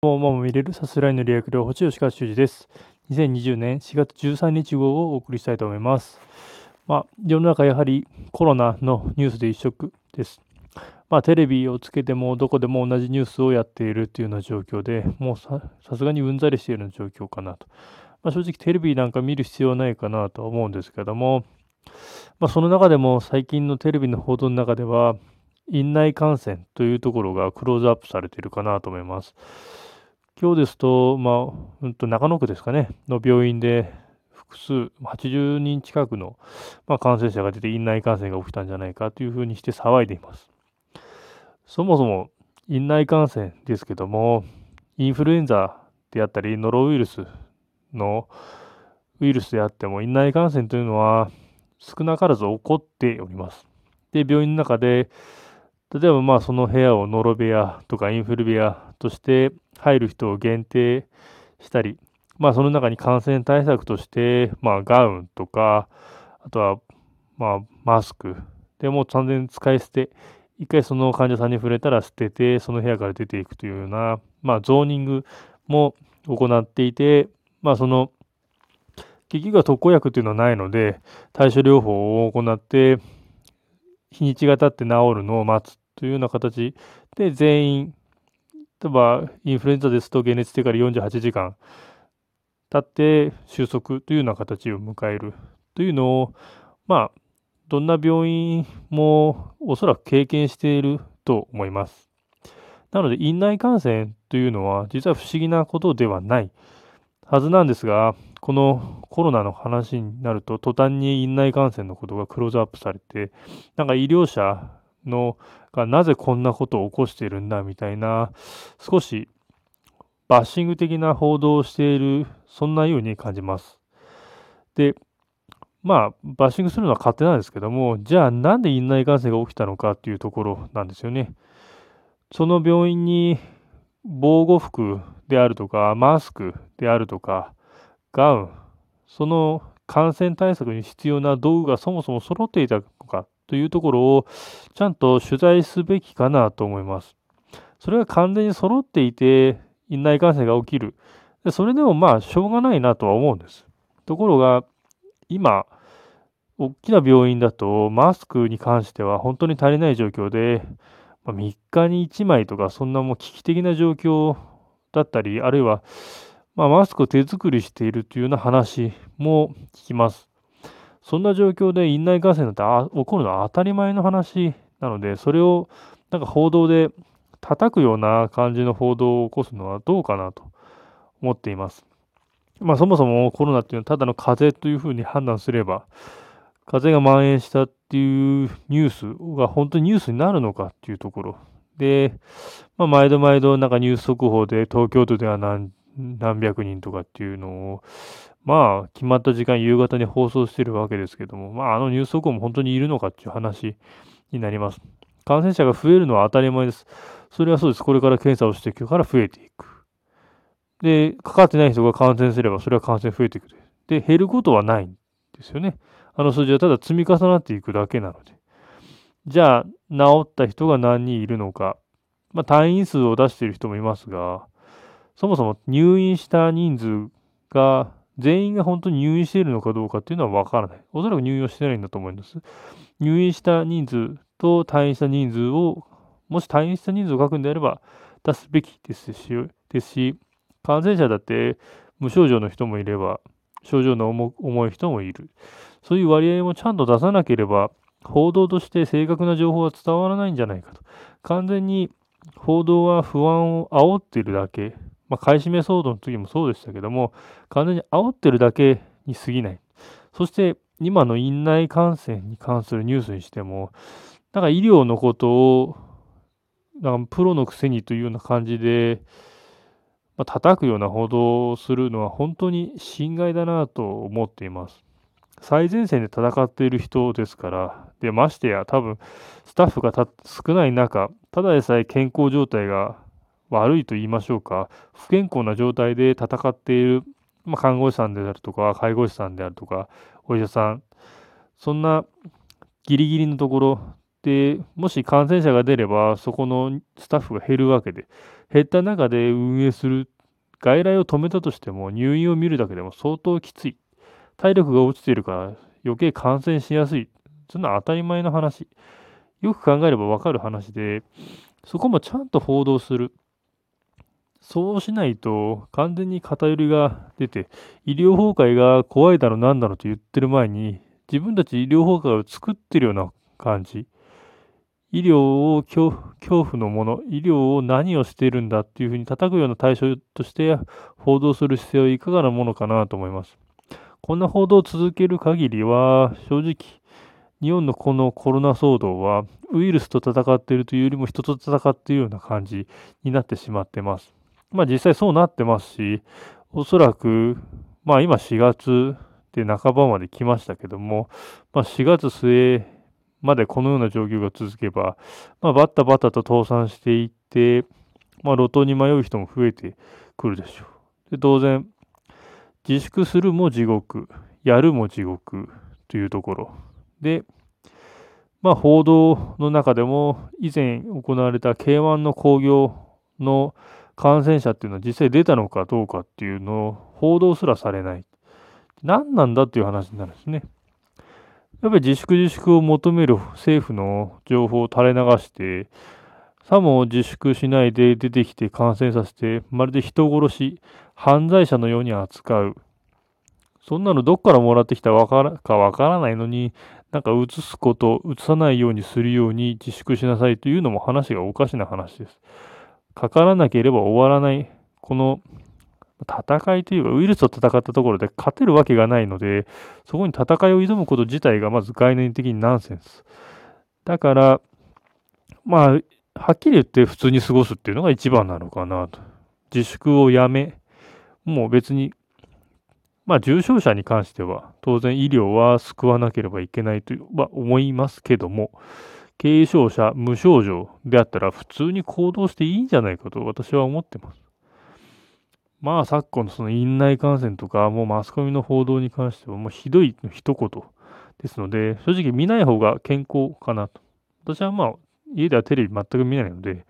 もうも見れる？さすらいのリアクル星吉川修司です。2020年4月13日号をお送りしたいと思います。まあ、世の中やはりコロナのニュースで一色です。まあ、テレビをつけてもどこでも同じニュースをやっているというような状況でもうさすがにうんざりしているような状況かなと。まあ、正直テレビなんか見る必要ないかなと思うんですけども、まあ、その中でも最近のテレビの報道の中では院内感染というところがクローズアップされているかなと思います。今日ですと、まあ、うんと中野区ですかね、の病院で複数、80人近くの、まあ、感染者が出て、院内感染が起きたんじゃないかというふうにして騒いでいます。そもそも、院内感染ですけども、インフルエンザであったり、ノロウイルスのウイルスであっても、院内感染というのは少なからず起こっております。で、病院の中で、例えばまあその部屋をノロ部屋とかインフル部屋として入る人を限定したり、まあその中に感染対策として、まあガウンとか、あとはまあマスクでもう完全に使い捨て、一回その患者さんに触れたら捨てて、その部屋から出ていくというような、まあゾーニングも行っていて、まあその結局は特効薬というのはないので、対処療法を行って、日にちが経って治るのを待つというような形で全員、例えばインフルエンザですと解熱してから48時間経って収束というような形を迎えるというのを、まあ、どんな病院もおそらく経験していると思います。なので、院内感染というのは実は不思議なことではないはずなんですが、このコロナの話になると、途端に院内感染のことがクローズアップされて、なんか医療者のがなぜこんなことを起こしているんだみたいな、少しバッシング的な報道をしている、そんなように感じます。で、まあ、バッシングするのは勝手なんですけども、じゃあなんで院内感染が起きたのかっていうところなんですよね。その病院に防護服であるとか、マスクであるとか、ガウン、その感染対策に必要な道具がそもそも揃っていたというところをちゃんと取材すべきかなと思います。それが完全に揃っていて、院内感染が起きる。それでもまあ、しょうがないなとは思うんです。ところが、今、大きな病院だと、マスクに関しては本当に足りない状況で、ま3日に1枚とか、そんなもう危機的な状況だったり、あるいは、まあ、マスクを手作りしているというような話も聞きます。そんな状況で院内感染なんて起こるのは当たり前の話なので、それをなんか報道で叩くような感じの報道を起こすのはどうかなと思っています。まあそもそもコロナっていうのはただの風邪というふうに判断すれば、風邪が蔓延したっていうニュースが本当にニュースになるのかっていうところ。で、まあ、毎度毎度なんかニュース速報で東京都では何何百人とかっていうのを、まあ、決まった時間、夕方に放送してるわけですけども、まあ、あのニュース速報も本当にいるのかっていう話になります。感染者が増えるのは当たり前です。それはそうです。これから検査をしていくから増えていく。で、かかってない人が感染すれば、それは感染増えていく。で、減ることはないんですよね。あの数字はただ積み重なっていくだけなので。じゃあ、治った人が何人いるのか。まあ、退院数を出している人もいますが、そもそも入院した人数が全員が本当に入院しているのかどうかっていうのはわからない。おそらく入院をしてないんだと思います。入院した人数と退院した人数を、もし退院した人数を書くんであれば出すべきですし、ですし感染者だって無症状の人もいれば、症状の重い人もいる。そういう割合もちゃんと出さなければ、報道として正確な情報は伝わらないんじゃないかと。完全に報道は不安を煽っているだけまあ、買い占め騒動の時もそうでしたけども、完全に煽ってるだけに過ぎない。そして、今の院内感染に関するニュースにしても、なんか医療のことを、なんかプロのくせにというような感じで、まあ、叩くような報道をするのは本当に心外だなと思っています。最前線で戦っている人ですから、でましてや多分スタッフが少ない中、ただでさえ健康状態が悪いと言いましょうか、不健康な状態で戦っている、まあ、看護師さんであるとか、介護士さんであるとか、お医者さん、そんなギリギリのところで、もし感染者が出れば、そこのスタッフが減るわけで、減った中で運営する、外来を止めたとしても、入院を見るだけでも相当きつい。体力が落ちているから余計感染しやすい。そんな当たり前の話。よく考えればわかる話で、そこもちゃんと報道する。そうしないと完全に偏りが出て、医療崩壊が怖いだろなんだろと言ってる前に、自分たち医療崩壊を作ってるような感じ。医療を恐怖のもの、医療を何をしているんだっていうふうに叩くような対象として報道する姿勢はいかがなものかなと思います。こんな報道を続ける限りは、正直、日本のこのコロナ騒動は、ウイルスと戦っているというよりも人と戦っているような感じになってしまってます。まあ実際そうなってますし、おそらく、まあ今4月で半ばまで来ましたけども、まあ4月末までこのような状況が続けば、まあ、バッタバタと倒産していって、まあ、路頭に迷う人も増えてくるでしょう。で当然、自粛するも地獄、やるも地獄というところ。で、まあ、報道の中でも以前行われた K1 の興行の感染者っていうのは実際出たのかどうかっていうのを報道すらされない。何なんだっていう話になるんですね。やっぱり自粛自粛を求める政府の情報を垂れ流して、さも自粛しないで出てきて感染させて、まるで人殺し、犯罪者のように扱う。そんなのどっからもらってきたかわからないのに、なんか移すこと、移さないようにするように自粛しなさいというのも話がおかしな話です。かからなければ終わらない、この戦いというか、ウイルスと戦ったところで勝てるわけがないので、そこに戦いを挑むこと自体がまず概念的にナンセンス。だから、まあ、はっきり言って普通に過ごすっていうのが一番なのかなと。自粛をやめ、もう別に、まあ重症者に関しては当然医療は救わなければいけないとは思いますけども、軽症者、無症状であったら普通に行動していいんじゃないかと私は思ってます。まあ昨今のその院内感染とか、もうマスコミの報道に関してはもうひどいの一言ですので、正直見ない方が健康かなと。私はまあ家ではテレビ全く見ないので、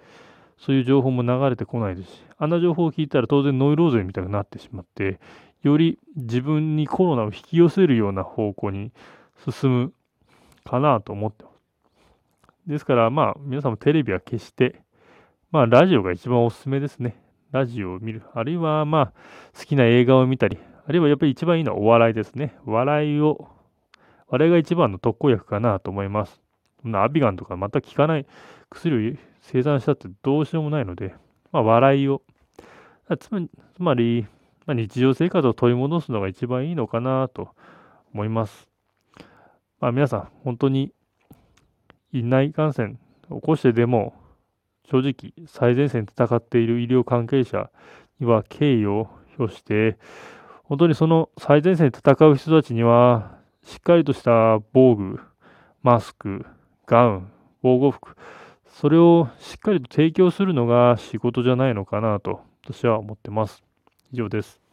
そういう情報も流れてこないですし、あんな情報を聞いたら当然ノイローゼみたいになってしまって、より自分にコロナを引き寄せるような方向に進むかなと思ってます。ですからまあ皆さんもテレビは消して、まあラジオが一番おすすめですね。ラジオを見る。あるいはまあ好きな映画を見たり、あるいはやっぱり一番いいのはお笑いですね。笑いを、笑いが一番の特効薬かなと思います。アビガンとかまた効かない薬を生産したってどうしようもないので、まあ、笑いを、つまり、まあ、日常生活を取り戻すのが一番いいのかなと思います。まあ、皆さん、本当に院内感染を起こしてでも、正直、最前線で戦っている医療関係者には敬意を表して、本当にその最前線で戦う人たちには、しっかりとした防具、マスク、ガウン、防護服、それをしっかりと提供するのが仕事じゃないのかなと私は思ってます。以上です。